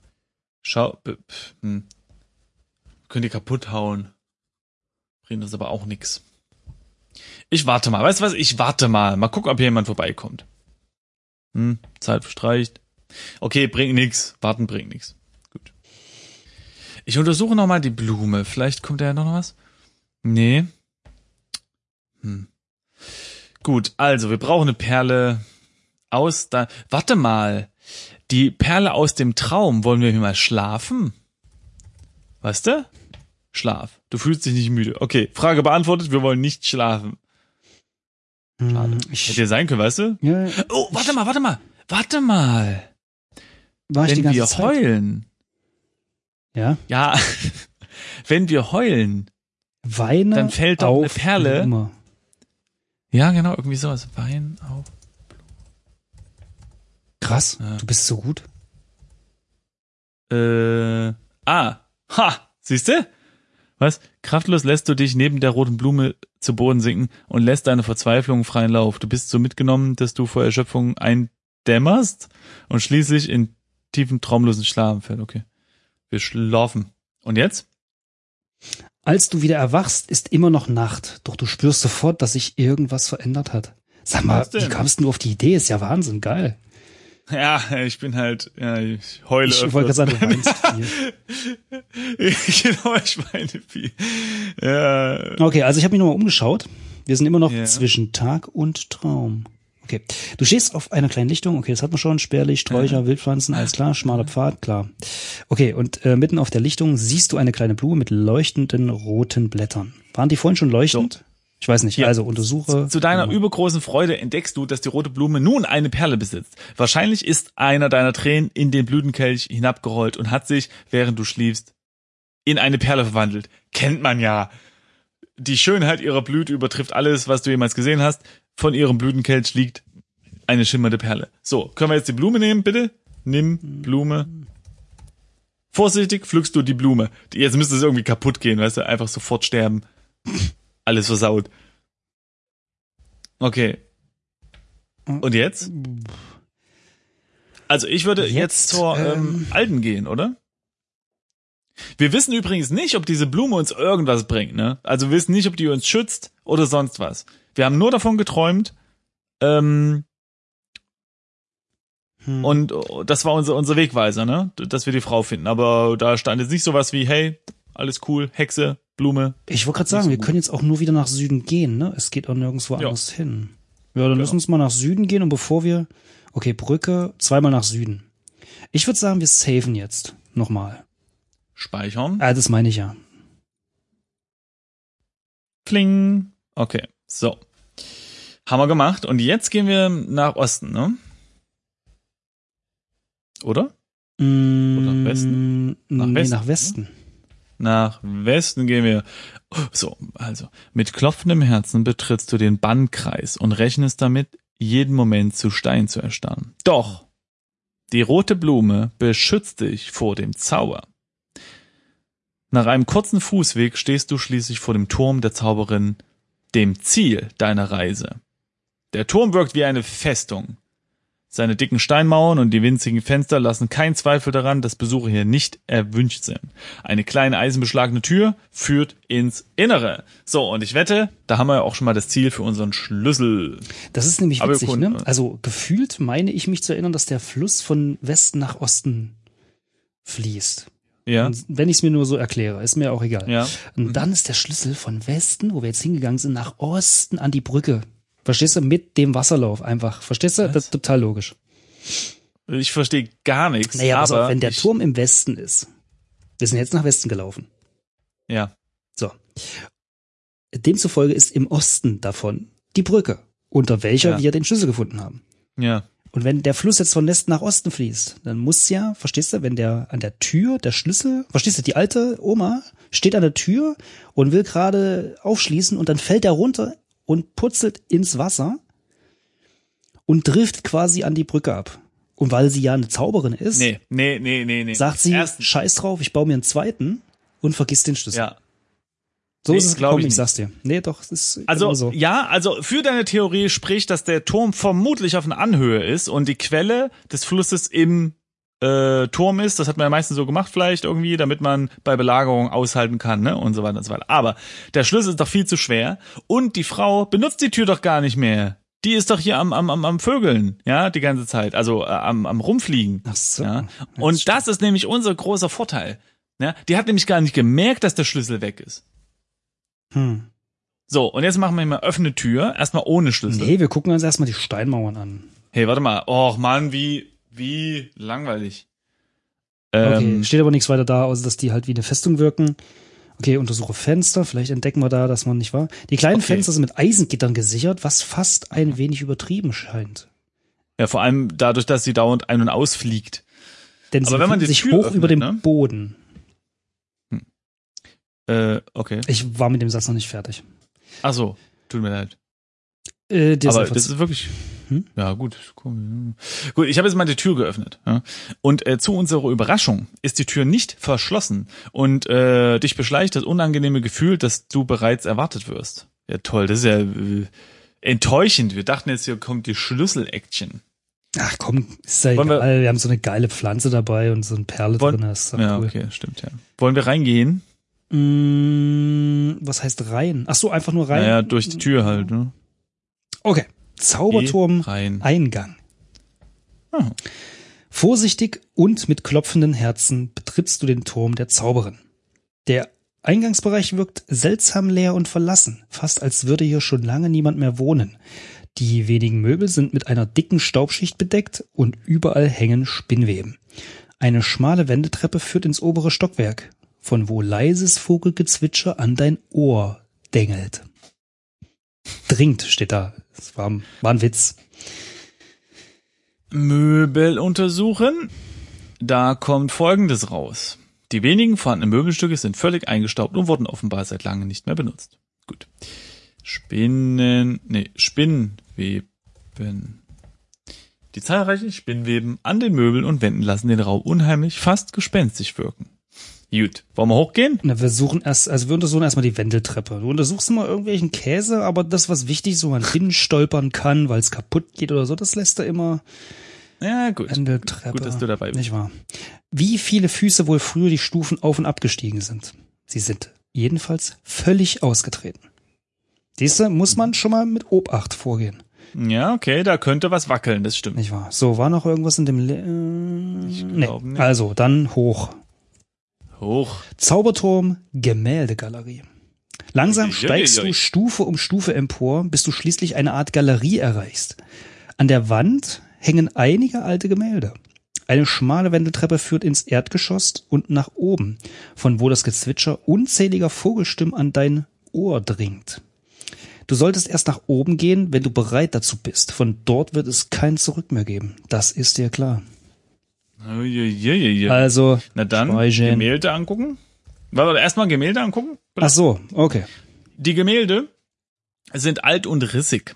Schau. Hm. Können die kaputt hauen. Bringt uns aber auch nix. Ich warte mal. Weißt du was? Ich warte mal. Mal gucken, ob hier jemand vorbeikommt. Hm, Zeit verstreicht. Okay, bringt nix. Warten bringt nix. Gut. Ich untersuche noch mal die Blume. Vielleicht kommt da ja noch was. Nee. Hm. Gut, also wir brauchen eine Perle aus da. Warte mal. Die Perle aus dem Traum. Wollen wir hier mal schlafen? Weißt du? Schlaf. Du fühlst dich nicht müde. Okay, Frage beantwortet. Wir wollen nicht schlafen. Schade. Hm, Hätte Ich, ja sein können, weißt du? ja, ja, Oh, warte mal, warte mal. Warte mal. war ich die Wenn ganze wir Zeit. heulen. Ja. Ja. Wenn wir heulen. Weine Dann fällt doch eine Perle. Blume. Ja, genau, irgendwie sowas. Wein auf. Krass, Ja. du bist so gut. Äh, ah, ha, siehst du? Was? Kraftlos lässt du dich neben der roten Blume zu Boden sinken und lässt deine Verzweiflung freien Lauf. Du bist so mitgenommen, dass du vor Erschöpfung eindämmerst und schließlich in tiefen traumlosen Schlaf fällst. Okay. Wir schlafen. Und jetzt? Als du wieder erwachst, ist immer noch Nacht, doch du spürst sofort, dass sich irgendwas verändert hat. Sag mal, wie kamst du auf die Idee? Ist ja Wahnsinn, geil. Ja, ich bin halt, ja, ich heule Ich wollte gerade sagen, du weinst viel. genau, ich meine viel. Ja, Okay, also ich habe mich nochmal umgeschaut. Wir sind immer noch Ja. zwischen Tag und Traum. Okay. Du stehst auf einer kleinen Lichtung, okay, das hat man schon, Spärlich, Sträucher, Wildpflanzen, alles klar, schmaler Pfad, klar. Okay, und äh, mitten auf der Lichtung siehst du eine kleine Blume mit leuchtenden roten Blättern. Waren die vorhin schon leuchtend? Ich weiß nicht, also untersuche. Zu deiner übergroßen Freude entdeckst du, dass die rote Blume nun eine Perle besitzt. Wahrscheinlich ist einer deiner Tränen in den Blütenkelch hinabgerollt und hat sich, während du schliefst, in eine Perle verwandelt. Kennt man ja. Die Schönheit ihrer Blüte übertrifft alles, was du jemals gesehen hast. Von ihrem Blütenkelch liegt eine schimmernde Perle. So, können wir jetzt die Blume nehmen, bitte? Nimm Blume. Vorsichtig pflückst du die Blume. Jetzt müsste es irgendwie kaputt gehen, weißt du, einfach sofort sterben. Alles versaut. Okay. Und jetzt? Also ich würde jetzt, Jetzt, zur ähm, ähm, Alten gehen, oder? Wir wissen übrigens nicht, ob diese Blume uns irgendwas bringt, ne? Also wir wissen nicht, ob die uns schützt oder sonst was. Wir haben nur davon geträumt, ähm, Hm. und oh, das war unser, unser Wegweiser, ne? Dass wir die Frau finden. Aber da stand jetzt nicht sowas wie, hey, alles cool, Hexe, Blume. Ich wollte gerade sagen, wir können jetzt auch nur wieder nach Süden gehen, ne? Es geht auch nirgendwo Ja. anders hin. Ja, dann Ja. lass uns mal nach Süden gehen und bevor wir, okay, Brücke, zweimal nach Süden. Ich würde sagen, wir saven jetzt nochmal. Speichern. Ah, das meine ich ja. Kling. Okay, so. Haben wir gemacht. Und jetzt gehen wir nach Osten, ne? Oder? Oder nach Westen? Nach nee, Westen, nach Westen. Nach Westen gehen wir. So, also. Mit klopfendem Herzen betrittst du den Bannkreis und rechnest damit, jeden Moment zu Stein zu erstarren. Doch, die rote Blume beschützt dich vor dem Zauber. Nach einem kurzen Fußweg stehst du schließlich vor dem Turm der Zauberin, dem Ziel deiner Reise. Der Turm wirkt wie eine Festung. Seine dicken Steinmauern und die winzigen Fenster lassen keinen Zweifel daran, dass Besucher hier nicht erwünscht sind. Eine kleine eisenbeschlagene Tür führt ins Innere. So, und ich wette, da haben wir ja auch schon mal das Ziel für unseren Schlüssel. Das ist nämlich witzig, ne? Also gefühlt meine ich mich zu erinnern, dass der Fluss von Westen nach Osten fließt. Ja, Und wenn ich es mir nur so erkläre, ist mir auch egal. ja. Und dann ist der Schlüssel von Westen, wo wir jetzt hingegangen sind, nach Osten an die Brücke. Verstehst du? Mit dem Wasserlauf einfach. Verstehst du? Was? Das ist total logisch. Ich verstehe gar nichts. Naja, aber auf, wenn der Turm im Westen ist. Wir sind jetzt nach Westen gelaufen. Ja, So. Demzufolge ist im Osten davon die Brücke, unter welcher Ja. wir den Schlüssel gefunden haben. ja, Und wenn der Fluss jetzt von Westen nach Osten fließt, dann muss ja, verstehst du, wenn der an der Tür der Schlüssel, verstehst du, die alte Oma steht an der Tür und will gerade aufschließen und dann fällt er runter und putzelt ins Wasser und trifft quasi an die Brücke ab. Und weil sie ja eine Zauberin ist, nee, nee, nee, nee, nee. sagt sie, Erstens, scheiß drauf, ich baue mir einen zweiten und vergiss den Schlüssel. ja. so nee, ist es glaub gekommen, ich ich sag's dir. Nee, doch, es ist Also, so. ja, also für deine Theorie spricht, dass der Turm vermutlich auf einer Anhöhe ist und die Quelle des Flusses im äh, Turm ist. Das hat man ja meistens so gemacht vielleicht irgendwie, damit man bei Belagerung aushalten kann, ne? Und so weiter und so weiter. Aber der Schlüssel ist doch viel zu schwer und die Frau benutzt die Tür doch gar nicht mehr. Die ist doch hier am, am, am, am Vögeln, ja, die ganze Zeit. Also äh, am, am Rumfliegen. Ach so. Ja. Und das ist nämlich unser großer Vorteil. Ja. Die hat nämlich gar nicht gemerkt, dass der Schlüssel weg ist. Hm. So, und jetzt machen wir mal öffne Tür, erstmal ohne Schlüssel. Nee, wir gucken uns erstmal die Steinmauern an. Hey, warte mal. Och Mann, wie, wie langweilig. Okay, Ähm, steht aber nichts weiter da, außer dass die halt wie eine Festung wirken. Okay, untersuche Fenster. Vielleicht entdecken wir da, dass man nicht war. Die kleinen Okay. Fenster sind mit Eisengittern gesichert, was fast ein wenig übertrieben scheint. ja, vor allem dadurch, dass sie dauernd ein- und ausfliegt. Denn Aber sie wenn man sich Tür hoch öffnet, über dem ne? Boden. Äh, okay. Ich war mit dem Satz noch nicht fertig. Ach so, tut mir leid. Äh, Aber das ist wirklich. Hm? Ja, gut. Cool. Gut, ich habe jetzt mal die Tür geöffnet. Ja? Und äh, zu unserer Überraschung ist die Tür nicht verschlossen und äh, dich beschleicht das unangenehme Gefühl, dass du bereits erwartet wirst. Ja, toll, das ist ja äh, enttäuschend. Wir dachten jetzt, hier kommt die Schlüssel-Action. Ach komm, ist ja Wollen wir- egal. Wir, haben so eine geile Pflanze dabei und so eine Perle Wollen- drin. Ist Ja, cool. okay, stimmt, ja. Wollen wir reingehen? Mm, was heißt rein? Ach so, einfach nur rein. Naja, durch die Tür halt, ne? Okay. Zauberturm. Eingang. Ah. Vorsichtig und mit klopfenden Herzen betrittst du den Turm der Zauberin. Der Eingangsbereich wirkt seltsam leer und verlassen, fast als würde hier schon lange niemand mehr wohnen. Die wenigen Möbel sind mit einer dicken Staubschicht bedeckt und überall hängen Spinnweben. Eine schmale Wendeltreppe führt ins obere Stockwerk, von wo leises Vogelgezwitscher an dein Ohr dengelt. Dringt steht da. Das war, war ein Witz. Möbel untersuchen. Da kommt Folgendes raus. Die wenigen vorhandenen Möbelstücke sind völlig eingestaubt und wurden offenbar seit langem nicht mehr benutzt. Gut. Spinnen, nee, Spinnweben. Die zahlreichen Spinnweben an den Möbeln und Wänden lassen den Raum unheimlich, fast gespenstisch wirken. Gut, wollen wir hochgehen? Na, wir suchen erst, also wir untersuchen erstmal die Wendeltreppe. Du untersuchst immer irgendwelchen Käse, aber das, was wichtig ist, wo man hinstolpern kann, weil es kaputt geht oder so, das lässt er immer Ja, gut. Wendeltreppe. Gut, dass du dabei bist. Nicht wahr? Wie viele Füße wohl früher die Stufen auf und abgestiegen sind? Sie sind jedenfalls völlig ausgetreten. Diese muss man schon mal mit Obacht vorgehen. Ja, okay, da könnte was wackeln, das stimmt. Nicht wahr? So, war noch irgendwas in dem... Le Ich nee. nicht. Also, dann hoch. Hoch. Zauberturm, Gemäldegalerie. Langsam Uiuiui. steigst du Stufe um Stufe empor, bis du schließlich eine Art Galerie erreichst. An der Wand hängen einige alte Gemälde. Eine schmale Wendeltreppe führt ins Erdgeschoss und nach oben, von wo das Gezwitscher unzähliger Vogelstimmen an dein Ohr dringt. Du solltest erst nach oben gehen, wenn du bereit dazu bist. Von dort wird es kein Zurück mehr geben. Das ist dir klar. Also, Na dann, speichern. Gemälde angucken. Warte, erstmal Gemälde angucken. ach so, okay. Die Gemälde sind alt und rissig.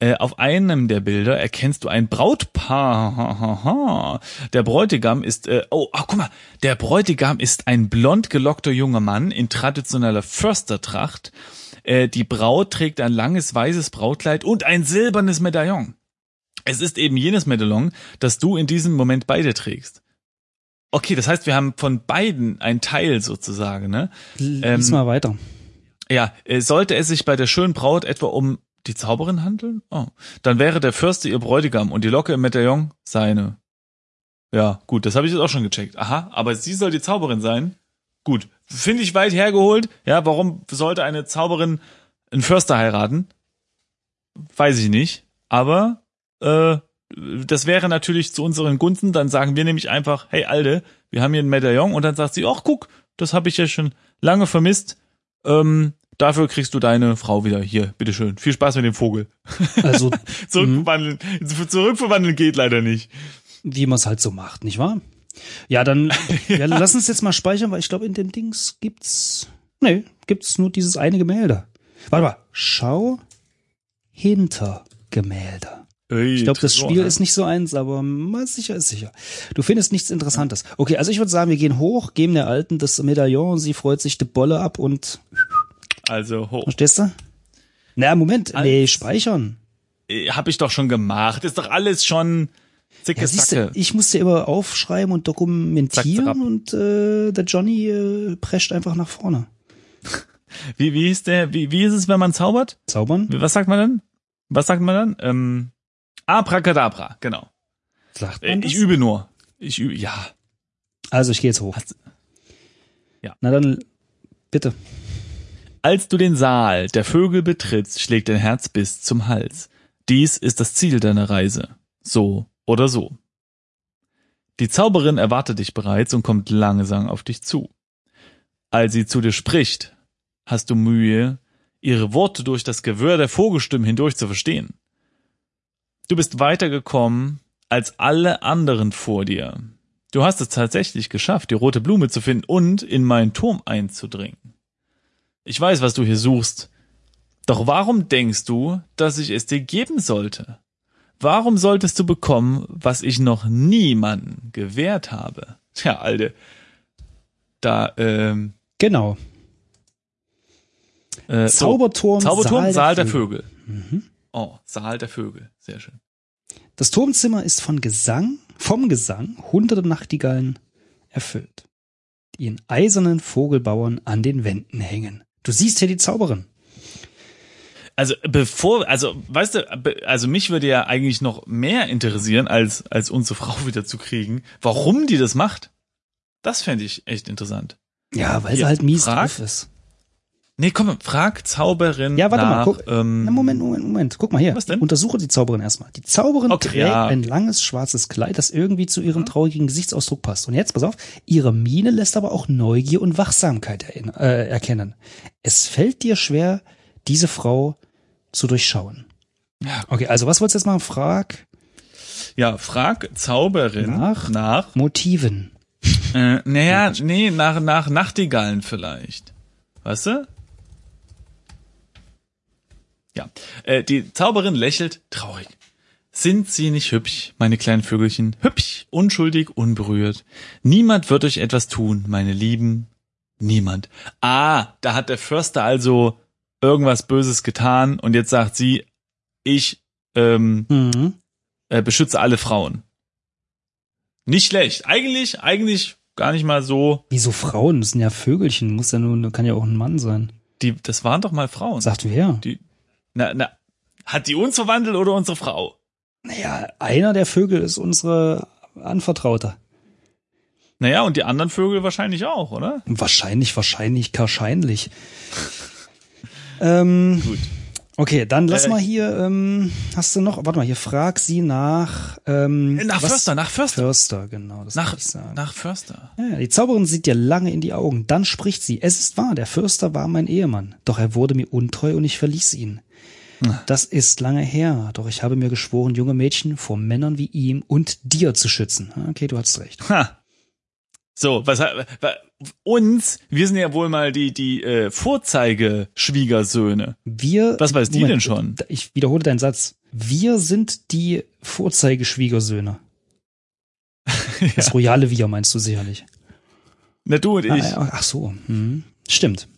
Äh, auf einem der Bilder erkennst du ein Brautpaar. Ha, ha, ha. Der Bräutigam ist, äh, oh, ach, guck mal, der Bräutigam ist ein blond gelockter junger Mann in traditioneller Förstertracht. Äh, die Braut trägt ein langes weißes Brautkleid und ein silbernes Medaillon. Es ist eben jenes Medaillon, das du in diesem Moment beide trägst. Okay, das heißt, wir haben von beiden ein Teil sozusagen, ne? Lies Ähm, mal weiter. Ja, äh, sollte es sich bei der schönen Braut etwa um die Zauberin handeln? Oh. Dann wäre der Fürste ihr Bräutigam und die Locke im Medaillon seine. Ja, gut, das habe ich jetzt auch schon gecheckt. Aha, aber sie soll die Zauberin sein? Gut, finde ich weit hergeholt. Ja, warum sollte eine Zauberin einen Förster heiraten? Weiß ich nicht. Aber äh, das wäre natürlich zu unseren Gunsten. Dann sagen wir nämlich einfach, hey Alde, wir haben hier ein Medaillon und dann sagt sie, ach guck, das habe ich ja schon lange vermisst. Ähm, dafür kriegst du deine Frau wieder hier, bitteschön. Viel Spaß mit dem Vogel. Also, Zurückverwandeln, zurückverwandeln geht leider nicht. wie man es halt so macht, nicht wahr? Ja, dann ja. lass uns jetzt mal speichern, weil ich glaube, in dem Dings gibt's. Nee, gibt's nur dieses eine Gemälde. Warte mal, schau hinter Gemälde. Ich glaube, das Spiel ist nicht so eins, aber mal sicher ist sicher. Du findest nichts Interessantes. Okay, also ich würde sagen, wir gehen hoch, geben der Alten das Medaillon, sie freut sich die Bolle ab und Also hoch. verstehst du? Na, Moment, nee, speichern. Äh, Hab ich doch schon gemacht. Ist doch alles schon zicke Ja, siehst du, Sacke. ich musste immer aufschreiben und dokumentieren zack. und äh, der Johnny äh, prescht einfach nach vorne. Wie, wie ist der, wie, wie ist es, wenn man zaubert? Zaubern? Was sagt man dann? Was sagt man dann? Ähm, Abracadabra, genau. Sagt Äh, man ich das? übe nur. Ich übe, ja. Also ich gehe jetzt hoch. Hast- Ja. Na dann, bitte. Als du den Saal der Vögel betrittst, schlägt dein Herz bis zum Hals. Dies ist das Ziel deiner Reise. So oder so. Die Zauberin erwartet dich bereits und kommt langsam auf dich zu. Als sie zu dir spricht, hast du Mühe, ihre Worte durch das Gewirr der Vogelstimmen hindurch zu verstehen. Du bist weitergekommen als alle anderen vor dir. Du hast es tatsächlich geschafft, die rote Blume zu finden und in meinen Turm einzudringen. Ich weiß, was du hier suchst. Doch warum denkst du, dass ich es dir geben sollte? Warum solltest du bekommen, was ich noch niemanden gewährt habe? Tja, Alter. Da, ähm, Genau. äh, Zauberturm, Zauberturm, Saal Saal, der der Vögel. Vögel. Oh, Saal der Vögel. Sehr schön. Das Turmzimmer ist von Gesang, vom Gesang hunderte Nachtigallen erfüllt, die in eisernen Vogelbauern an den Wänden hängen. Du siehst hier die Zauberin. Also bevor, also weißt du, also mich würde ja eigentlich noch mehr interessieren, als als unsere Frau wieder zu kriegen, warum die das macht. Das fände ich echt interessant. Ja, weil sie halt mies drauf ist. Nee, komm, frag Zauberin Ja, warte nach, mal, guck. ähm, Na, Moment, Moment, Moment. Guck mal hier. Was denn? Untersuche die Zauberin erstmal. Die Zauberin Okay, trägt ja. ein langes schwarzes Kleid, das irgendwie zu ihrem traurigen Gesichtsausdruck passt. Und jetzt, pass auf, ihre Miene lässt aber auch Neugier und Wachsamkeit äh, erkennen. Es fällt dir schwer, diese Frau zu durchschauen. Ja. Okay, also was wolltest du jetzt mal? Frag Ja, frag Zauberin Nach? nach Motiven. äh, naja, nee, nach, nach Nachtigallen vielleicht. Weißt du? Ja. Äh, die Zauberin lächelt traurig. Sind sie nicht hübsch, meine kleinen Vögelchen? Hübsch, unschuldig, unberührt. Niemand wird euch etwas tun, meine Lieben. Niemand. Ah, da hat der Förster also irgendwas Böses getan und jetzt sagt sie, ich ähm, Mhm. äh, beschütze alle Frauen. Nicht schlecht. Eigentlich, eigentlich gar nicht mal so. Wieso Frauen? Das sind ja Vögelchen. Muss ja nur, kann ja auch ein Mann sein. Die, das waren doch mal Frauen. Sagt wer? Die, na, na, hat die uns verwandelt oder unsere Frau? Naja, einer der Vögel ist unsere Anvertraute. Naja, und die anderen Vögel wahrscheinlich auch, oder? Wahrscheinlich, wahrscheinlich, wahrscheinlich. ähm, Gut. Okay, dann lass Äh, mal hier, ähm, hast du noch, warte mal, hier frag sie nach, ähm, Äh, Nach was- Förster, nach Förster. Förster, genau, das Nach, ich sagen. nach Förster. Ja, die Zauberin sieht dir lange in die Augen, dann spricht sie, es ist wahr, der Fürster war mein Ehemann, doch er wurde mir untreu und ich verließ ihn. Das ist lange her, doch ich habe mir geschworen, junge Mädchen vor Männern wie ihm und dir zu schützen. Okay, du hast recht. Ha. So, was hat, wa- uns, wir sind ja wohl mal die, die äh, Vorzeigeschwiegersöhne. Wir. Was weiß die Moment, denn schon? Ich wiederhole deinen Satz. Wir sind die Vorzeigeschwiegersöhne. Das royale Wir meinst du sicherlich. Na du und ich. Ah, ja, ach so, hm. stimmt.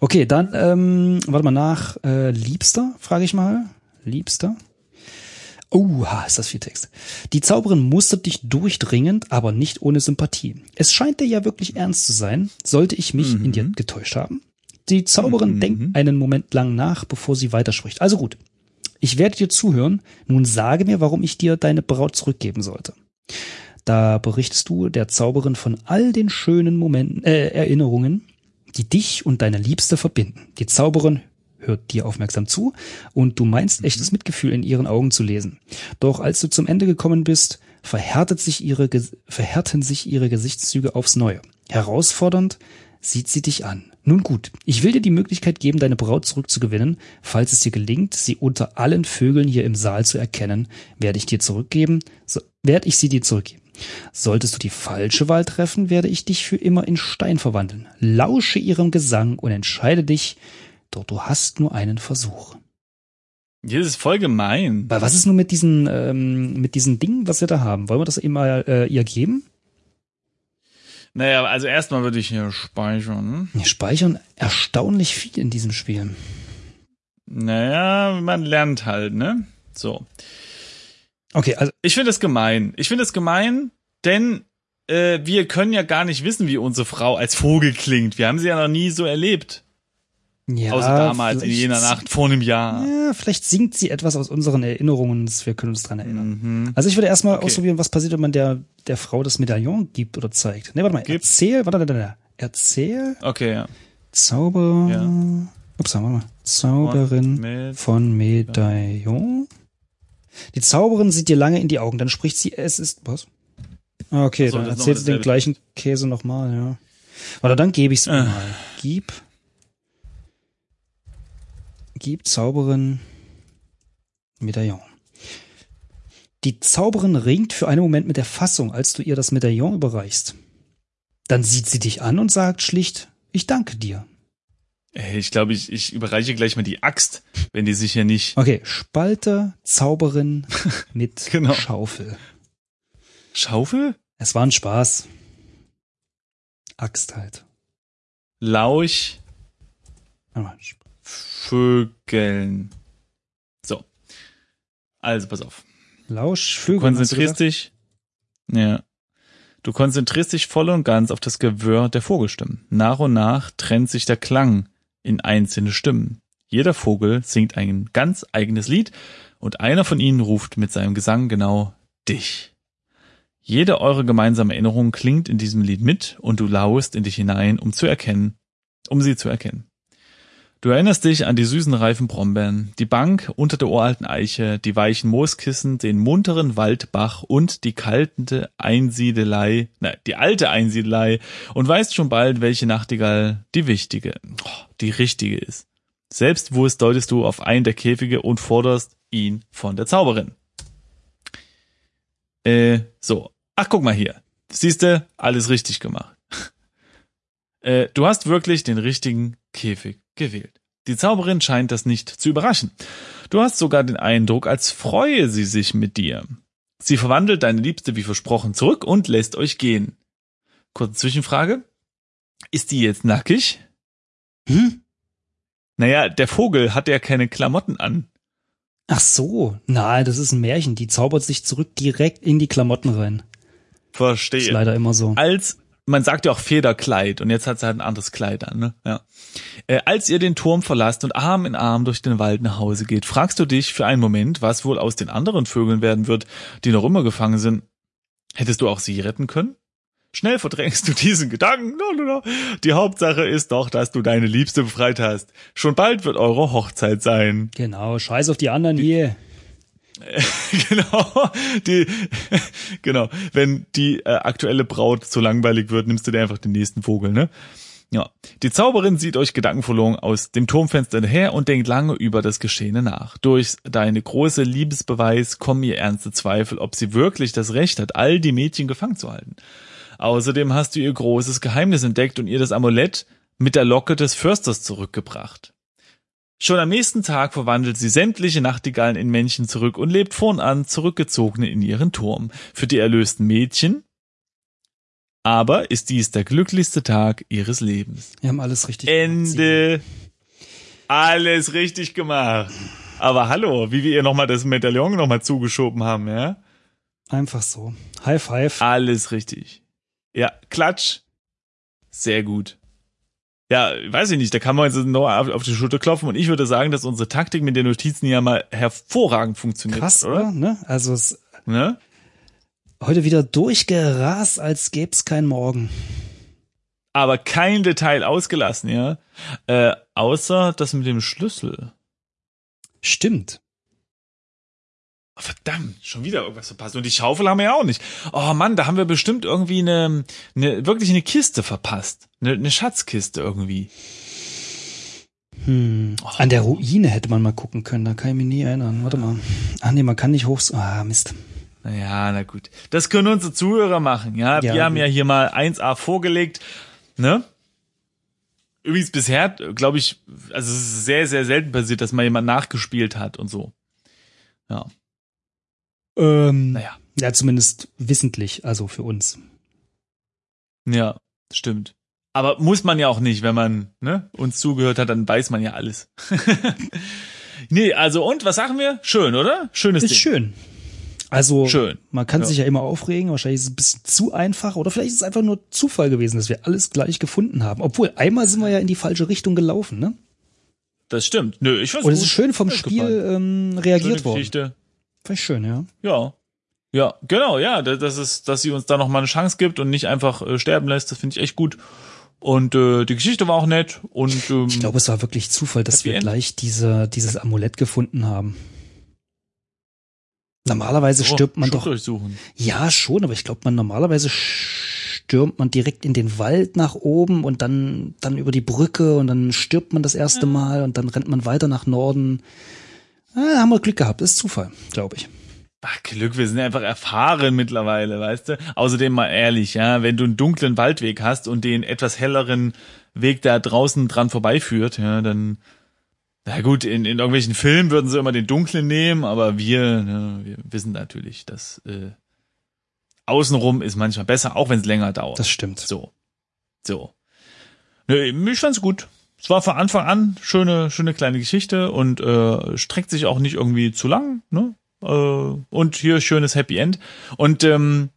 Okay, dann ähm, warte mal nach. Äh, Liebster, frage ich mal. Liebster. Oh, ha, ist das viel Text. Die Zauberin mustert dich durchdringend, aber nicht ohne Sympathie. Es scheint dir ja wirklich ernst zu sein. Sollte ich mich in dir getäuscht haben? Die Zauberin denkt einen Moment lang nach, bevor sie weiterspricht. Also gut. Ich werde dir zuhören. Nun sage mir, warum ich dir deine Braut zurückgeben sollte. Da berichtest du der Zauberin von all den schönen Momenten, äh, Erinnerungen, die dich und deine Liebste verbinden. Die Zauberin hört dir aufmerksam zu und du meinst echtes Mitgefühl in ihren Augen zu lesen. Doch als du zum Ende gekommen bist, verhärtet sich ihre, verhärten sich ihre Gesichtszüge aufs Neue. Herausfordernd sieht sie dich an. Nun gut, ich will dir die Möglichkeit geben, deine Braut zurückzugewinnen. Falls es dir gelingt, sie unter allen Vögeln hier im Saal zu erkennen, werde ich dir zurückgeben, so, werde ich sie dir zurückgeben. Solltest du die falsche Wahl treffen, werde ich dich für immer in Stein verwandeln. Lausche ihrem Gesang und entscheide dich, doch du hast nur einen Versuch. Das ist voll gemein. Aber was ist nun mit diesen, ähm, mit diesen Dingen, was wir da haben? Wollen wir das eben mal äh, ihr geben? Naja, also erstmal würde ich hier speichern. Wir speichern erstaunlich viel in diesem Spiel. Naja, man lernt halt, ne? So. Okay, also Ich finde es gemein. Ich finde es gemein, denn äh, wir können ja gar nicht wissen, wie unsere Frau als Vogel klingt. Wir haben sie ja noch nie so erlebt. ja, Außer damals in jener Nacht vor einem Jahr. Ja, vielleicht singt sie etwas aus unseren Erinnerungen, wir können uns dran erinnern. Mhm. Also ich würde erstmal Okay. ausprobieren, was passiert, wenn man der, der Frau das Medaillon gibt oder zeigt. Nee, warte mal, Gibt. erzähl, warte, warte, warte. Erzähl, Okay, ja. Zauber, Ja. ups, warte mal, Zauberin Mit, von Medaillon. Die Zauberin sieht dir lange in die Augen, dann spricht sie, es ist, was? Ah, Okay, so, dann ist erzählt noch sie den gleichen Käse nochmal, ja. Warte, dann gebe ich es Äh. mal. Gib. Gib Zauberin Medaillon. Die Zauberin ringt für einen Moment mit der Fassung, als du ihr das Medaillon überreichst. Dann sieht sie dich an und sagt schlicht, ich danke dir. Ey, ich glaube, ich, ich überreiche gleich mal die Axt, wenn die sich hier nicht. Okay, Spalte Zauberin mit Genau. Schaufel. Schaufel? Es war ein Spaß. Axt halt. Lauch. Vögeln. So. Also, pass auf. Lausch, Vögel. du konzentrierst dich. Ja. Du konzentrierst dich voll und ganz auf das Gewirr der Vogelstimmen. Nach und nach trennt sich der Klang in einzelne Stimmen. Jeder Vogel singt ein ganz eigenes Lied und einer von ihnen ruft mit seinem Gesang genau dich. Jede eure gemeinsame Erinnerung klingt in diesem Lied mit und du lauest in dich hinein, um zu erkennen, um sie zu erkennen. Du erinnerst dich an die süßen reifen Brombeeren, die Bank unter der uralten Eiche, die weichen Mooskissen, den munteren Waldbach und die kalte Einsiedelei, nein, die alte Einsiedelei und weißt schon bald, welche Nachtigall die wichtige, oh, die richtige ist. Selbstbewusst deutest du auf einen der Käfige und forderst ihn von der Zauberin. Äh, so. Ach, guck mal hier. Siehste, alles richtig gemacht. äh, du hast wirklich den richtigen Käfig gewählt. Die Zauberin scheint das nicht zu überraschen. Du hast sogar den Eindruck, als freue sie sich mit dir. Sie verwandelt deine Liebste wie versprochen zurück und lässt euch gehen. Kurze Zwischenfrage. Ist die jetzt nackig? Hm? Naja, der Vogel hat ja keine Klamotten an. Ach so, nein, das ist ein Märchen. Die zaubert sich zurück direkt in die Klamotten rein. Verstehe. Ist leider immer so. Als man sagt ja auch Federkleid und jetzt hat sie halt ein anderes Kleid an, ne? Ja. Äh, als ihr den Turm verlasst und Arm in Arm durch den Wald nach Hause geht, fragst du dich für einen Moment, was wohl aus den anderen Vögeln werden wird, die noch immer gefangen sind. Hättest du auch sie retten können? Schnell verdrängst du diesen Gedanken. Die Hauptsache ist doch, dass du deine Liebste befreit hast. Schon bald wird eure Hochzeit sein. Genau, scheiß auf die anderen hier. genau, die, genau. Wenn die äh, aktuelle Braut zu langweilig wird, nimmst du dir einfach den nächsten Vogel, ne? Ja. Die Zauberin sieht euch gedankenverloren aus dem Turmfenster her und denkt lange über das Geschehene nach. Durch deine große Liebesbeweis kommen ihr ernste Zweifel, ob sie wirklich das Recht hat, all die Mädchen gefangen zu halten. Außerdem hast du ihr großes Geheimnis entdeckt und ihr das Amulett mit der Locke des Försters zurückgebracht. Schon am nächsten Tag verwandelt sie sämtliche Nachtigallen in Männchen zurück und lebt vornan zurückgezogene in ihren Turm. Für die erlösten Mädchen aber ist dies der glücklichste Tag ihres Lebens. Wir haben alles richtig Ende. Alles richtig gemacht. Aber hallo, wie wir ihr nochmal das Medaillon nochmal zugeschoben haben, ja? Einfach so. High five. Alles richtig. Ja, Klatsch. Sehr gut. Ja, weiß ich nicht, da kann man jetzt noch auf die Schulter klopfen und ich würde sagen, dass unsere Taktik mit den Notizen ja mal hervorragend funktioniert, Krass, oder? Ne? Also es Ne? heute wieder durchgerast, als gäb's kein Morgen. Aber kein Detail ausgelassen, ja? Äh, außer das mit dem Schlüssel. Stimmt. Oh, verdammt, schon wieder irgendwas verpasst. Und die Schaufel haben wir ja auch nicht. Oh Mann, da haben wir bestimmt irgendwie eine, eine wirklich eine Kiste verpasst. Eine, eine Schatzkiste irgendwie. Hm. Oh. An der Ruine hätte man mal gucken können, da kann ich mich nie erinnern. Warte mal. Ach nee, man kann nicht hoch. Ah, Mist. Naja, na gut. Das können unsere Zuhörer machen, ja. Ja, wir haben gut. ja hier mal 1A vorgelegt, ne? Übrigens bisher, glaube ich, also es ist sehr, sehr selten passiert, dass mal jemand nachgespielt hat und so. Ja, Ähm, naja. Ja, zumindest wissentlich, also für uns. Ja, stimmt. Aber muss man ja auch nicht, wenn man ne, uns zugehört hat, dann weiß man ja alles. nee, also und, was sagen wir? Schön, oder? Schönes Ist Ding. schön. Also, Schön. man kann Ja. sich ja immer aufregen, wahrscheinlich ist es ein bisschen zu einfach oder vielleicht ist es einfach nur Zufall gewesen, dass wir alles gleich gefunden haben. Obwohl, einmal sind wir ja in die falsche Richtung gelaufen, ne? Das stimmt. Nö, ich find's Und es ist schön vom Spiel gefallen. ähm, reagiert Schöne worden. Geschichte. Fand ich schön, ja. Ja. Ja, genau, ja, da- das ist, dass sie uns da noch mal eine Chance gibt und nicht einfach äh, sterben lässt, das finde ich echt gut. Und äh, die Geschichte war auch nett und ähm, Ich glaube, es war wirklich Zufall, dass wir End? gleich diese, dieses Amulett gefunden haben. Normalerweise oh, stirbt man doch. durchsuchen. Ja, schon, aber ich glaube, man normalerweise stürmt man direkt in den Wald nach oben und dann, dann über die Brücke und dann stirbt man das erste Mal und dann rennt man weiter nach Norden. Ah, haben wir Glück gehabt, ist Zufall, glaube ich. Ach, Glück, wir sind einfach erfahren mittlerweile, weißt du? Außerdem mal ehrlich, ja, wenn du einen dunklen Waldweg hast und den etwas helleren Weg da draußen dran vorbeiführt, ja, dann, na gut, in, in irgendwelchen Filmen würden sie immer den dunklen nehmen, aber wir, ne, wir wissen natürlich, dass äh, außenrum ist manchmal besser, auch wenn es länger dauert. Das stimmt. So. So. Nö, ich fand's gut. Es war von Anfang an schöne, schöne kleine Geschichte und äh, streckt sich auch nicht irgendwie zu lang, ne? Äh, und hier schönes Happy End. Und ähm,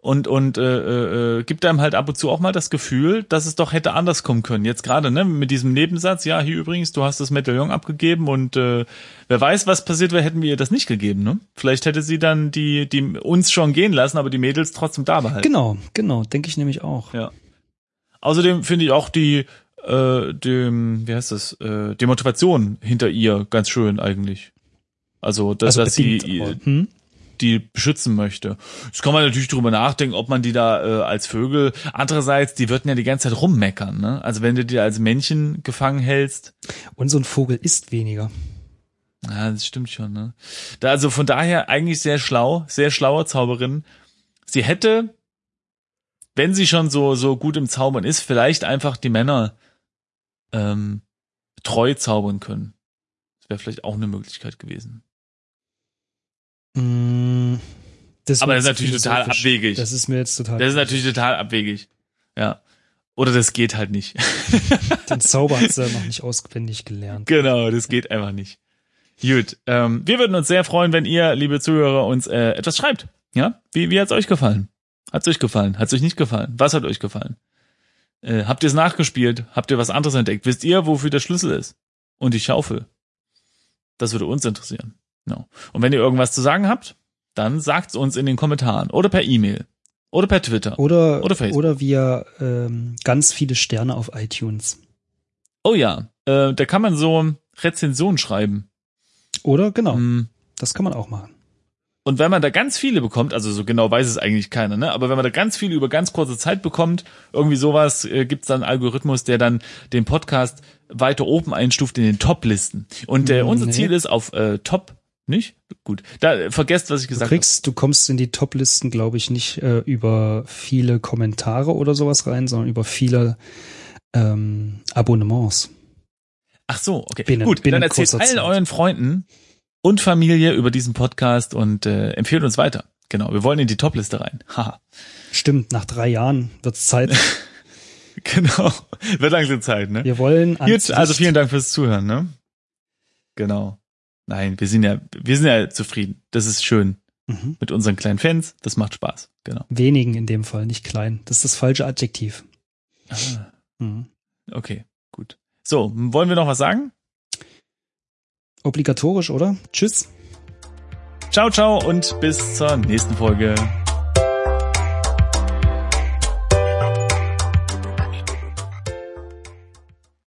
und und äh, äh, gibt einem halt ab und zu auch mal das Gefühl, dass es doch hätte anders kommen können. Jetzt gerade ne mit diesem Nebensatz, ja hier übrigens, du hast das Medaillon abgegeben und äh, wer weiß, was passiert wäre, hätten wir ihr das nicht gegeben. Ne? Vielleicht hätte sie dann die die uns schon gehen lassen, aber die Mädels trotzdem da behalten. Genau, genau, denke ich nämlich auch. Ja. Außerdem finde ich auch die, äh, dem, wie heißt das, äh, die Motivation hinter ihr ganz schön eigentlich. Also, dass, Also dass sie aber, hm? die beschützen möchte. Jetzt kann man natürlich drüber nachdenken, ob man die da äh, als Vögel. Andererseits, die würden ja die ganze Zeit rummeckern. Ne? Also wenn du die als Männchen gefangen hältst, Und so ein Vogel isst weniger. ja, das stimmt schon. Ne? Da, also von daher eigentlich sehr schlau, sehr schlaue Zauberin. Sie hätte, wenn sie schon so so gut im Zaubern ist, vielleicht einfach die Männer ähm, treu zaubern können. Das wäre vielleicht auch eine Möglichkeit gewesen. Mm, Das Aber wird das ist natürlich total abwegig. Das ist mir jetzt total. Das ist natürlich total abwegig. Ja. Oder das geht halt nicht. Den Zauber hat sie noch nicht auswendig gelernt. genau, das geht einfach nicht. Gut, ähm, wir würden uns sehr freuen, wenn ihr, liebe Zuhörer, uns äh, etwas schreibt. Ja, wie, wie hat's euch gefallen? Hat's euch gefallen? Hat's euch nicht gefallen? Was hat euch gefallen? Äh, habt ihr es nachgespielt? Habt ihr was anderes entdeckt? Wisst ihr, wofür der Schlüssel ist? Und die Schaufel? Das würde uns interessieren. Genau. Und wenn ihr irgendwas zu sagen habt, dann sagt's uns in den Kommentaren oder per E-Mail oder per Twitter. Oder, Oder Facebook. oder via ähm, ganz viele Sterne auf iTunes. Oh ja, äh, da kann man so Rezensionen schreiben. Oder genau, Mm. das kann man auch machen. Und wenn man da ganz viele bekommt, also so genau weiß es eigentlich keiner, ne? Aber wenn man da ganz viele über ganz kurze Zeit bekommt, irgendwie sowas, äh, gibt's dann einen Algorithmus, der dann den Podcast weiter oben einstuft in den Top-Listen. Und äh, Mm, unser nee. Ziel ist auf äh, Top, nicht? Gut. Da äh, vergesst, was ich gesagt habe. kriegst, du kommst in die Top-Listen, glaube ich, nicht äh, über viele Kommentare oder sowas rein, sondern über viele ähm, Abonnements. Ach so, okay. Binnen- Gut, binnen dann erzählt allen Zeit. euren Freunden und Familie über diesen Podcast und äh, empfehlt uns weiter. Genau, wir wollen in die Top-Liste rein. Haha. Stimmt, nach drei Jahren wird's Zeit. Genau. Wird langsam Zeit, ne? Wir wollen Gut, also vielen Dank fürs Zuhören, ne? Genau. Nein, wir sind ja, wir sind ja zufrieden. Das ist schön Mhm. mit unseren kleinen Fans. Das macht Spaß. Genau. Wenigen in dem Fall, nicht klein. Das ist das falsche Adjektiv. Ah, Mhm. okay, gut. So, wollen wir noch was sagen? Obligatorisch, oder? Tschüss. Ciao, ciao und bis zur nächsten Folge.